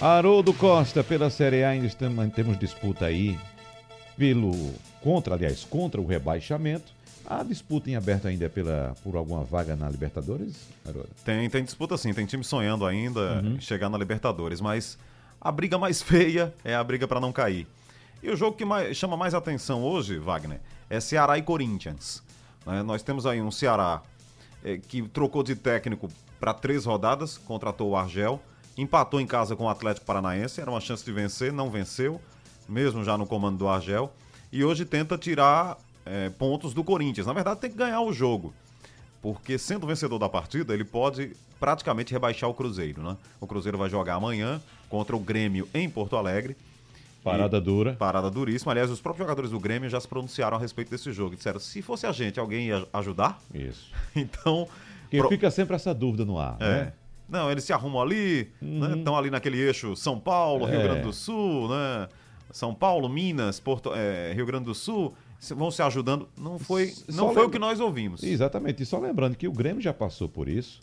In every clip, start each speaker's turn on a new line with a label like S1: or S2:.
S1: Haroldo Costa, pela Série A ainda temos disputa aí pelo contra, aliás, contra o rebaixamento. A disputa em aberto ainda é pela, por alguma vaga na Libertadores, Haroldo?
S2: Tem, tem disputa sim, tem time sonhando ainda uhum. em chegar na Libertadores, mas a briga mais feia é a briga para não cair. E o jogo que mais, chama mais atenção hoje, Wagner, é Ceará e Corinthians. Né? Nós temos aí um Ceará é, que trocou de técnico para três rodadas, contratou o Argel empatou em casa com o Atlético Paranaense, era uma chance de vencer, não venceu, mesmo já no comando do Argel, e hoje tenta tirar é, pontos do Corinthians. Na verdade, tem que ganhar o jogo, porque sendo vencedor da partida, ele pode praticamente rebaixar o Cruzeiro. Né? O Cruzeiro vai jogar amanhã contra o Grêmio em Porto Alegre.
S1: Parada dura.
S2: Parada duríssima. Aliás, os próprios jogadores do Grêmio já se pronunciaram a respeito desse jogo. Disseram, se fosse a gente, alguém ia ajudar?
S1: Isso.
S2: então...
S1: Porque pro... fica sempre essa dúvida no ar, é. né?
S2: Não, eles se arrumam ali, né? uhum. né? Estão ali naquele eixo São Paulo, é. Rio Grande do Sul, né? São Paulo, Minas, Porto, é, Rio Grande do Sul, vão se ajudando. Não foi, não foi o que nós ouvimos.
S1: Exatamente. E só lembrando que o Grêmio já passou por isso,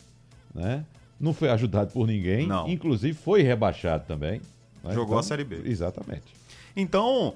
S1: né? Não foi ajudado por ninguém. Não. Inclusive foi rebaixado também.
S2: Né? Jogou então, a Série B.
S1: Exatamente.
S2: Então,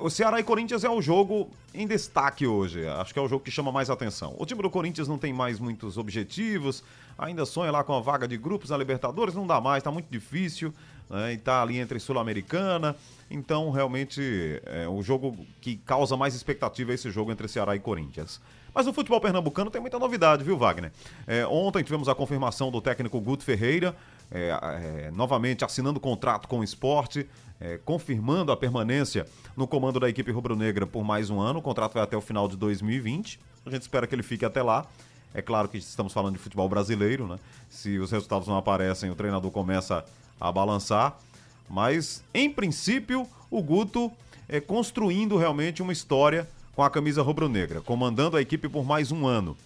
S2: o Ceará e Corinthians é o jogo em destaque hoje. Acho que é o jogo que chama mais atenção. O time do Corinthians não tem mais muitos objetivos, ainda sonha lá com a vaga de grupos na Libertadores, não dá mais, tá muito difícil, né? E tá ali entre Sul-Americana. Então, realmente, é o jogo que causa mais expectativa é esse jogo entre Ceará e Corinthians. Mas no futebol pernambucano tem muita novidade, viu, Wagner? É, ontem tivemos a confirmação do técnico Guto Ferreira, é, é, novamente assinando contrato com o esporte, é, confirmando a permanência no comando da equipe rubro-negra por mais um ano. O contrato vai até o final de 2020. A gente espera que ele fique até lá. É claro que estamos falando de futebol brasileiro, né? Se os resultados não aparecem, o treinador começa a balançar. Mas, em princípio, o Guto é construindo realmente uma história com a camisa rubro-negra, comandando a equipe por mais um ano.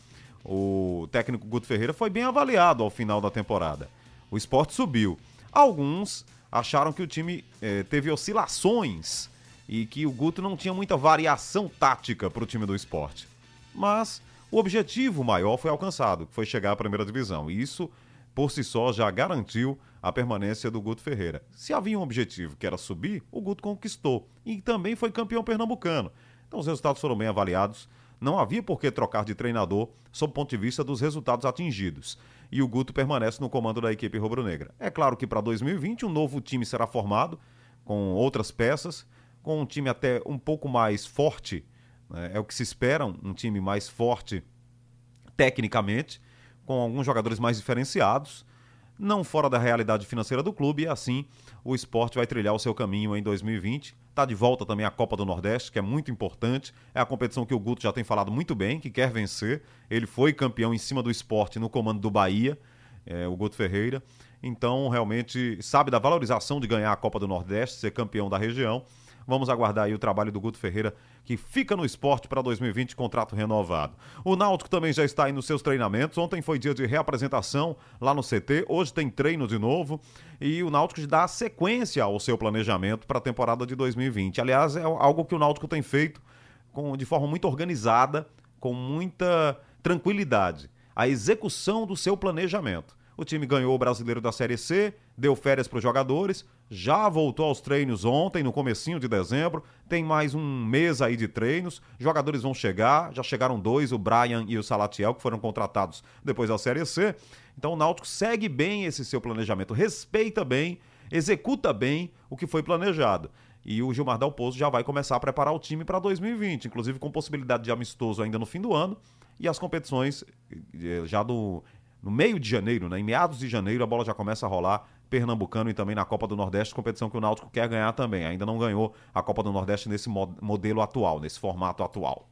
S2: O técnico Guto Ferreira foi bem avaliado ao final da temporada. O esporte subiu. Alguns acharam que o time eh, teve oscilações e que o Guto não tinha muita variação tática para o time do esporte. Mas o objetivo maior foi alcançado, que foi chegar à primeira divisão. E isso, por si só, já garantiu a permanência do Guto Ferreira. Se havia um objetivo que era subir, o Guto conquistou. E também foi campeão pernambucano. Então os resultados foram bem avaliados. Não havia por que trocar de treinador sob o ponto de vista dos resultados atingidos. E o Guto permanece no comando da equipe rubro-negra. É claro que para 2020 um novo time será formado, com outras peças, com um time até um pouco mais forte. Né? É o que se espera, um time mais forte tecnicamente, com alguns jogadores mais diferenciados, não fora da realidade financeira do clube, e assim o esporte vai trilhar o seu caminho em 2020 Está de volta também a Copa do Nordeste, que é muito importante. É a competição que o Guto já tem falado muito bem, que quer vencer. Ele foi campeão em cima do esporte no comando do Bahia, é, o Guto Ferreira. Então, realmente, sabe da valorização de ganhar a Copa do Nordeste, ser campeão da região. Vamos aguardar aí o trabalho do Guto Ferreira, que fica no esporte para 2020, contrato renovado. O Náutico também já está aí nos seus treinamentos. Ontem foi dia de reapresentação lá no CT, hoje tem treino de novo. E o Náutico dá sequência ao seu planejamento para a temporada de 2020. Aliás, é algo que o Náutico tem feito com, de forma muito organizada, com muita tranquilidade. A execução do seu planejamento. O time ganhou o brasileiro da Série C, deu férias para os jogadores, já voltou aos treinos ontem, no comecinho de dezembro, tem mais um mês aí de treinos, jogadores vão chegar, já chegaram dois, o Brian e o Salatiel, que foram contratados depois da Série C. Então o Náutico segue bem esse seu planejamento, respeita bem, executa bem o que foi planejado. E o Gilmar Dalpozo já vai começar a preparar o time para 2020, inclusive com possibilidade de amistoso ainda no fim do ano e as competições eh, já do no meio de janeiro, né? em meados de janeiro, a bola já começa a rolar Pernambucano e também na Copa do Nordeste, competição que o Náutico quer ganhar também. Ainda não ganhou a Copa do Nordeste nesse modelo atual, nesse formato atual.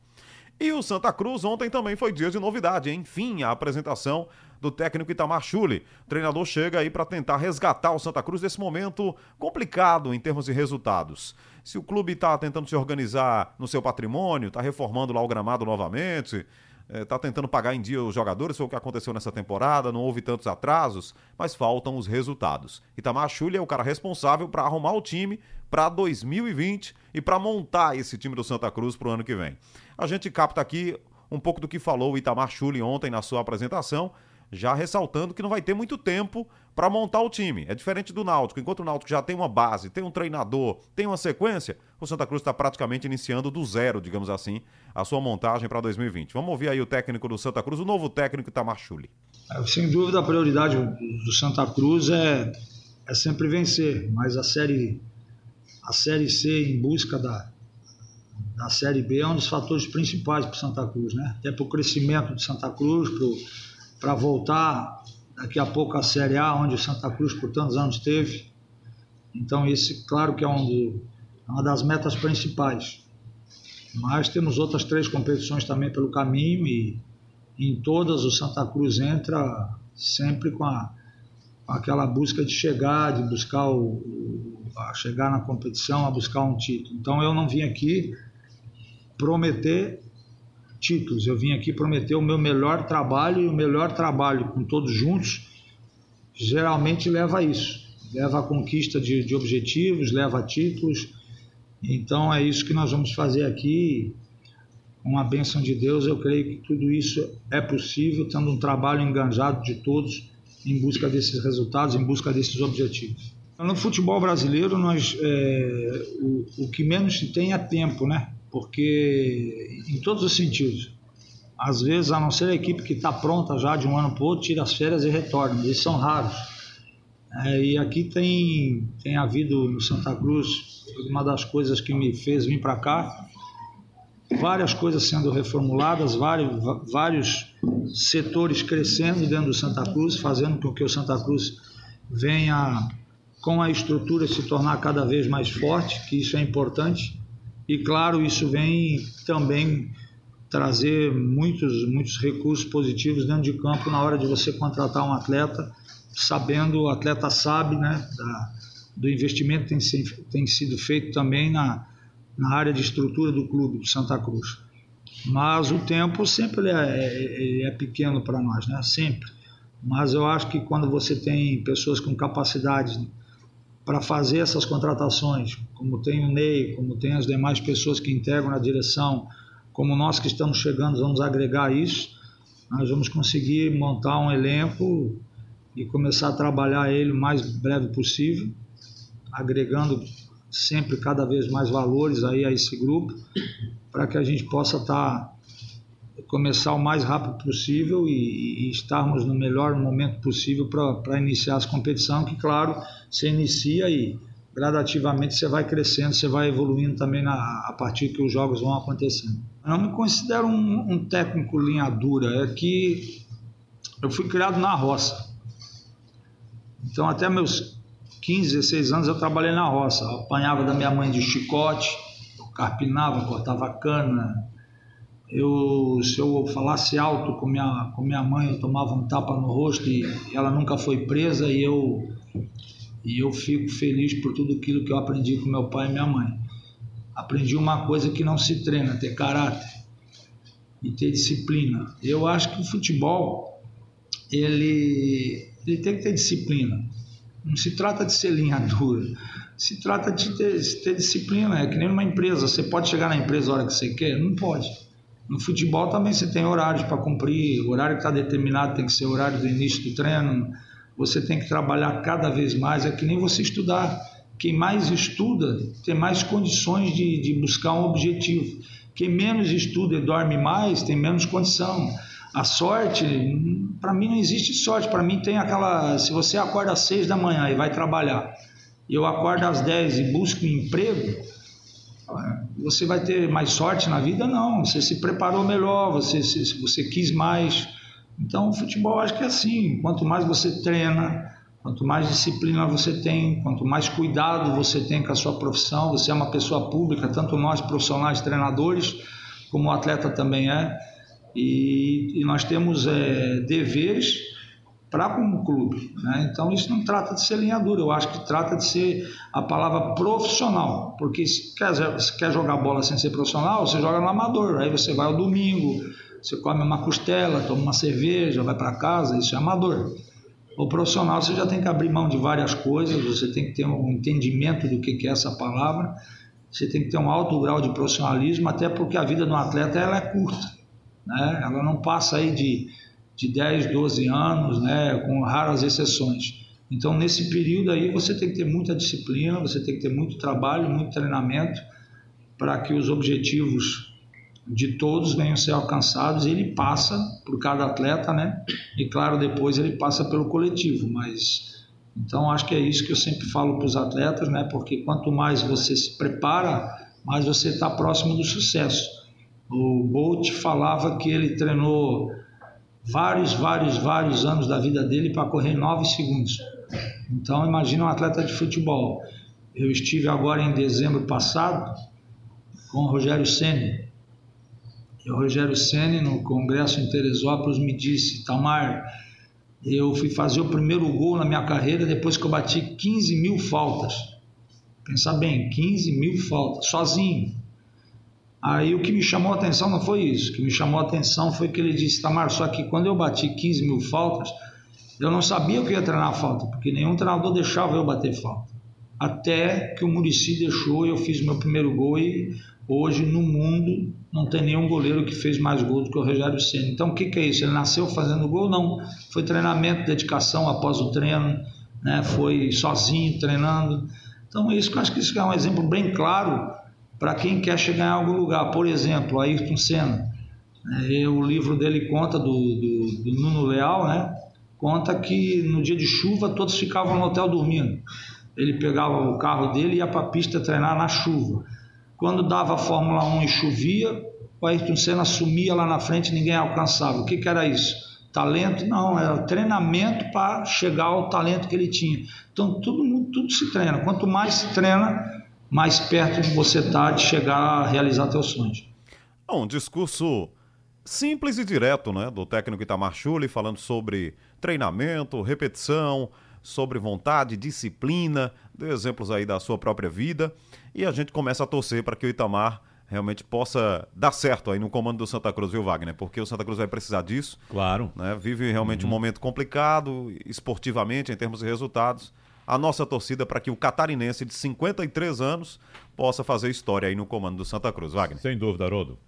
S2: E o Santa Cruz ontem também foi dia de novidade, enfim, a apresentação do técnico Itamar Chuli. O treinador chega aí para tentar resgatar o Santa Cruz nesse momento complicado em termos de resultados. Se o clube está tentando se organizar no seu patrimônio, está reformando lá o gramado novamente, está é, tentando pagar em dia os jogadores, foi o que aconteceu nessa temporada, não houve tantos atrasos, mas faltam os resultados. Itamar Chuli é o cara responsável para arrumar o time para 2020 e para montar esse time do Santa Cruz para o ano que vem. A gente capta aqui um pouco do que falou o Itamar Chuli ontem na sua apresentação, já ressaltando que não vai ter muito tempo para montar o time. É diferente do Náutico. Enquanto o Náutico já tem uma base, tem um treinador, tem uma sequência, o Santa Cruz está praticamente iniciando do zero, digamos assim, a sua montagem para 2020. Vamos ouvir aí o técnico do Santa Cruz, o novo técnico Itamar Chuli.
S3: É, sem dúvida, a prioridade do Santa Cruz é, é sempre vencer, mas a série, a série C em busca da, da Série B é um dos fatores principais para o Santa Cruz, né? Até para o crescimento de Santa Cruz, para voltar daqui a pouco à Série A, onde o Santa Cruz por tantos anos teve. Então, esse, claro que é um do, uma das metas principais. Mas temos outras três competições também pelo caminho e em todas o Santa Cruz entra sempre com, a, com aquela busca de chegar, de buscar o, a chegar na competição, a buscar um título. Então eu não vim aqui prometer títulos, eu vim aqui prometer o meu melhor trabalho e o melhor trabalho com todos juntos geralmente leva a isso, leva a conquista de, de objetivos, leva a títulos então é isso que nós vamos fazer aqui. Com a bênção de Deus, eu creio que tudo isso é possível, tendo um trabalho enganjado de todos em busca desses resultados, em busca desses objetivos. No futebol brasileiro, nós, é, o, o que menos se tem é tempo, né? Porque, em todos os sentidos, às vezes, a não ser a equipe que está pronta já de um ano para o outro, tira as férias e retorna, eles são raros. É, e aqui tem, tem havido no Santa Cruz uma das coisas que me fez vir para cá. Várias coisas sendo reformuladas, vários, vários setores crescendo dentro do Santa Cruz, fazendo com que o Santa Cruz venha com a estrutura se tornar cada vez mais forte, que isso é importante. E claro, isso vem também trazer muitos, muitos recursos positivos dentro de campo na hora de você contratar um atleta, sabendo, o atleta sabe, né, da, do investimento tem, tem sido feito também na, na área de estrutura do clube do Santa Cruz. Mas o tempo sempre é, é, é pequeno para nós, né? Sempre. Mas eu acho que quando você tem pessoas com capacidade para fazer essas contratações, como tem o Ney, como tem as demais pessoas que integram a direção, como nós que estamos chegando vamos agregar isso, nós vamos conseguir montar um elenco e começar a trabalhar ele o mais breve possível agregando sempre cada vez mais valores aí a esse grupo, para que a gente possa estar tá, começar o mais rápido possível e, e estarmos no melhor momento possível para iniciar as competições, que claro, você inicia e gradativamente você vai crescendo, você vai evoluindo também na, a partir que os jogos vão acontecendo. Eu não me considero um, um técnico linha dura, é que eu fui criado na roça. Então até meus 15, 16 anos eu trabalhei na roça. Eu apanhava da minha mãe de chicote, carpinava, cortava cana. Eu, se eu falasse alto com minha, com minha mãe, eu tomava um tapa no rosto e ela nunca foi presa e eu, e eu fico feliz por tudo aquilo que eu aprendi com meu pai e minha mãe. Aprendi uma coisa que não se treina, ter caráter e ter disciplina. Eu acho que o futebol ele, ele tem que ter disciplina. Não se trata de ser linha dura, se trata de ter, ter disciplina. É que nem numa empresa. Você pode chegar na empresa a hora que você quer? Não pode. No futebol também você tem horários para cumprir, o horário que está determinado tem que ser o horário do início do treino. Você tem que trabalhar cada vez mais. É que nem você estudar. Quem mais estuda tem mais condições de, de buscar um objetivo. Quem menos estuda e dorme mais tem menos condição. A sorte, para mim não existe sorte. Para mim tem aquela. Se você acorda às seis da manhã e vai trabalhar, e eu acordo às dez e busco um emprego, você vai ter mais sorte na vida? Não. Você se preparou melhor, você, você quis mais. Então, o futebol acho que é assim: quanto mais você treina, quanto mais disciplina você tem, quanto mais cuidado você tem com a sua profissão, você é uma pessoa pública, tanto nós profissionais, treinadores, como o atleta também é e, e nós temos é, deveres para como clube. Né? Então isso não trata de ser linha dura, eu acho que trata de ser a palavra profissional, porque se quer, se quer jogar bola sem ser profissional, você joga no amador, aí você vai ao domingo, você come uma costela, toma uma cerveja, vai para casa, isso é amador. O profissional você já tem que abrir mão de várias coisas, você tem que ter um entendimento do que é essa palavra, você tem que ter um alto grau de profissionalismo, até porque a vida do atleta ela é curta né? ela não passa aí de, de 10, 12 anos, né? com raras exceções. Então, nesse período aí, você tem que ter muita disciplina, você tem que ter muito trabalho, muito treinamento para que os objetivos de todos venham a ser alcançados. Ele passa por cada atleta, né? E claro, depois ele passa pelo coletivo. Mas então acho que é isso que eu sempre falo para os atletas, né? Porque quanto mais você se prepara, mais você está próximo do sucesso. O Bolt falava que ele treinou vários, vários, vários anos da vida dele para correr 9 segundos. Então imagina um atleta de futebol. Eu estive agora em dezembro passado com o Rogério Ceni. E o Rogério Ceni no congresso em Teresópolis me disse, Tamar, eu fui fazer o primeiro gol na minha carreira depois que eu bati 15 mil faltas. Pensar bem, 15 mil faltas, sozinho. Aí o que me chamou a atenção não foi isso. O que me chamou a atenção foi que ele disse, Tamar, só que quando eu bati 15 mil faltas, eu não sabia que ia treinar falta, porque nenhum treinador deixava eu bater falta. Até que o Murici deixou e eu fiz meu primeiro gol e hoje no mundo não tem nenhum goleiro que fez mais gols do que o Rogério Senna. Então o que, que é isso? Ele nasceu fazendo gol? Não. Foi treinamento, dedicação após o treino, né? foi sozinho treinando. Então isso eu acho que isso é um exemplo bem claro para quem quer chegar em algum lugar. Por exemplo, Ayrton Senna. É, o livro dele conta do, do, do Nuno Leal, né? conta que no dia de chuva todos ficavam no hotel dormindo. Ele pegava o carro dele e ia para a pista treinar na chuva. Quando dava a Fórmula 1 e chovia, o Ayrton Senna sumia lá na frente e ninguém alcançava. O que, que era isso? Talento? Não, era treinamento para chegar ao talento que ele tinha. Então tudo, tudo se treina. Quanto mais se treina, mais perto você está de chegar a realizar teus sonhos.
S2: Um discurso simples e direto, né, do técnico Itamar Chuli, falando sobre treinamento, repetição, sobre vontade, disciplina, dê exemplos aí da sua própria vida e a gente começa a torcer para que o Itamar realmente possa dar certo aí no comando do Santa Cruz, viu, Wagner? Porque o Santa Cruz vai precisar disso.
S1: Claro.
S2: Né? Vive realmente uhum. um momento complicado, esportivamente, em termos de resultados. A nossa torcida para que o catarinense de 53 anos possa fazer história aí no comando do Santa Cruz, Wagner.
S1: Sem dúvida, Haroldo.